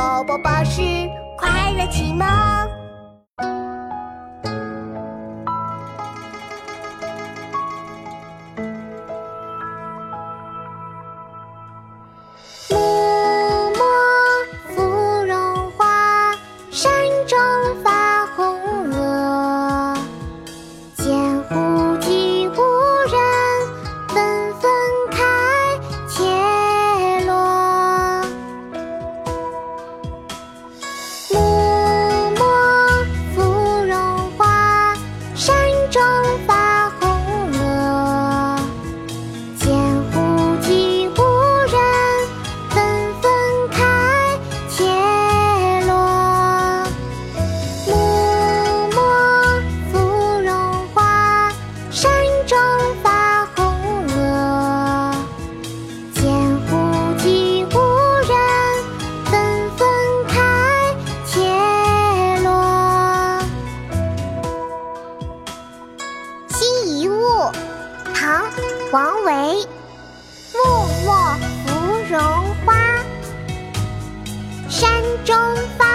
宝宝巴士快乐启蒙。暮暮芙蓉花，山中发中发唐·王维。漠漠芙蓉花，山中发。